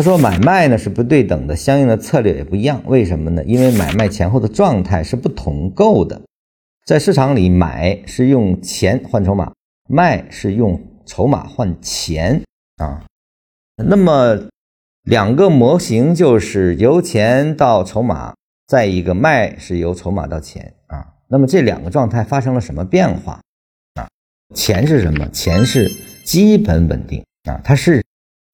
他说买卖呢是不对等的，相应的策略也不一样。为什么呢？因为买卖前后的状态是不同构的。在市场里，买是用钱换筹码，卖是用筹码换钱啊。那么两个模型就是由钱到筹码，再一个卖是由筹码到钱啊。那么这两个状态发生了什么变化啊？钱是什么？钱是基本稳定啊，它是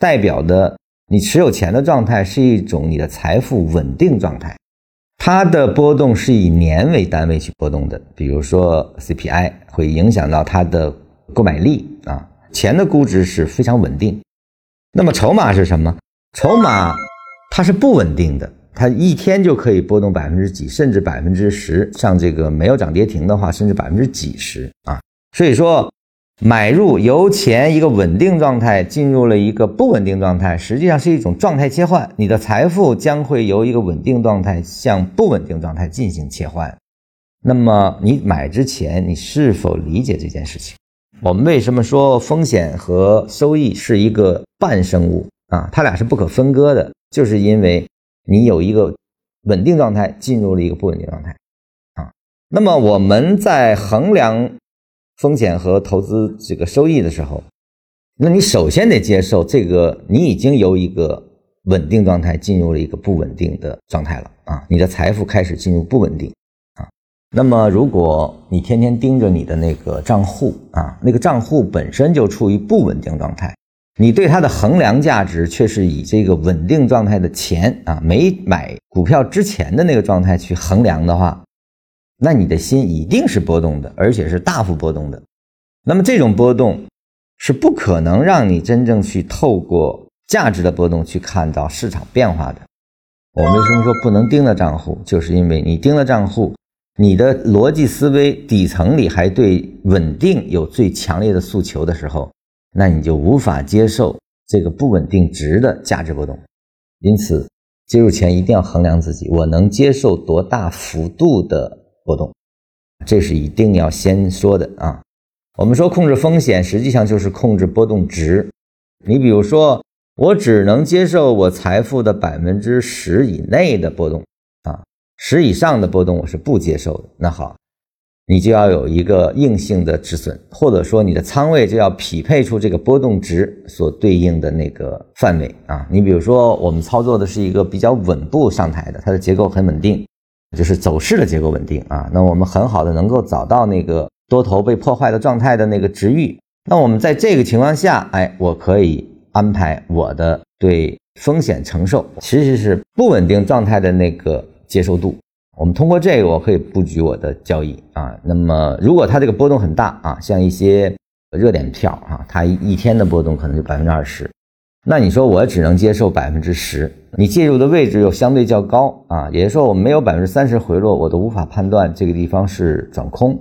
代表的。你持有钱的状态是一种你的财富稳定状态，它的波动是以年为单位去波动的。比如说 CPI 会影响到它的购买力啊，钱的估值是非常稳定。那么筹码是什么？筹码它是不稳定的，它一天就可以波动百分之几，甚至百分之十，像这个没有涨跌停的话，甚至百分之几十啊。所以说。买入由前一个稳定状态进入了一个不稳定状态，实际上是一种状态切换。你的财富将会由一个稳定状态向不稳定状态进行切换。那么你买之前，你是否理解这件事情？我们为什么说风险和收益是一个半生物啊？它俩是不可分割的，就是因为你有一个稳定状态进入了一个不稳定状态啊。那么我们在衡量。风险和投资这个收益的时候，那你首先得接受这个，你已经由一个稳定状态进入了一个不稳定的状态了啊，你的财富开始进入不稳定啊。那么如果你天天盯着你的那个账户啊，那个账户本身就处于不稳定状态，你对它的衡量价值却是以这个稳定状态的钱啊，没买股票之前的那个状态去衡量的话。那你的心一定是波动的，而且是大幅波动的。那么这种波动是不可能让你真正去透过价值的波动去看到市场变化的。我们为什么说不能盯着账户？就是因为你盯着账户，你的逻辑思维底层里还对稳定有最强烈的诉求的时候，那你就无法接受这个不稳定值的价值波动。因此，介入前一定要衡量自己，我能接受多大幅度的。波动，这是一定要先说的啊。我们说控制风险，实际上就是控制波动值。你比如说，我只能接受我财富的百分之十以内的波动啊，十以上的波动我是不接受的。那好，你就要有一个硬性的止损，或者说你的仓位就要匹配出这个波动值所对应的那个范围啊。你比如说，我们操作的是一个比较稳步上台的，它的结构很稳定。就是走势的结构稳定啊，那我们很好的能够找到那个多头被破坏的状态的那个值域。那我们在这个情况下，哎，我可以安排我的对风险承受，其实是不稳定状态的那个接受度。我们通过这个，我可以布局我的交易啊。那么如果它这个波动很大啊，像一些热点票啊，它一天的波动可能就百分之二十。那你说我只能接受百分之十，你介入的位置又相对较高啊，也就是说我没有百分之三十回落，我都无法判断这个地方是转空，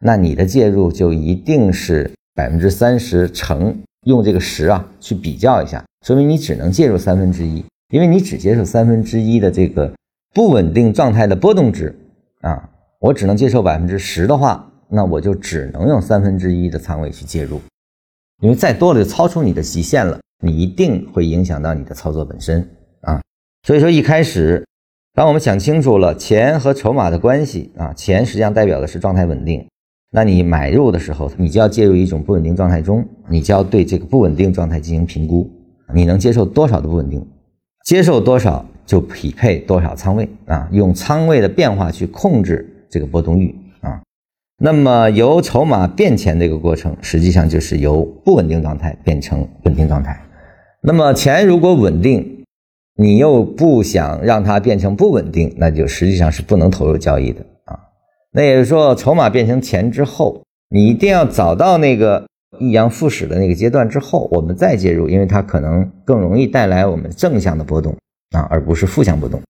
那你的介入就一定是百分之三十乘用这个十啊去比较一下，说明你只能介入三分之一，因为你只接受三分之一的这个不稳定状态的波动值啊，我只能接受百分之十的话，那我就只能用三分之一的仓位去介入，因为再多了就超出你的极限了。你一定会影响到你的操作本身啊，所以说一开始，当我们想清楚了钱和筹码的关系啊，钱实际上代表的是状态稳定，那你买入的时候，你就要介入一种不稳定状态中，你就要对这个不稳定状态进行评估，你能接受多少的不稳定，接受多少就匹配多少仓位啊，用仓位的变化去控制这个波动域啊，那么由筹码变钱这个过程，实际上就是由不稳定状态变成稳定状态。那么钱如果稳定，你又不想让它变成不稳定，那就实际上是不能投入交易的啊。那也就是说，筹码变成钱之后，你一定要找到那个抑扬复始的那个阶段之后，我们再介入，因为它可能更容易带来我们正向的波动啊，而不是负向波动。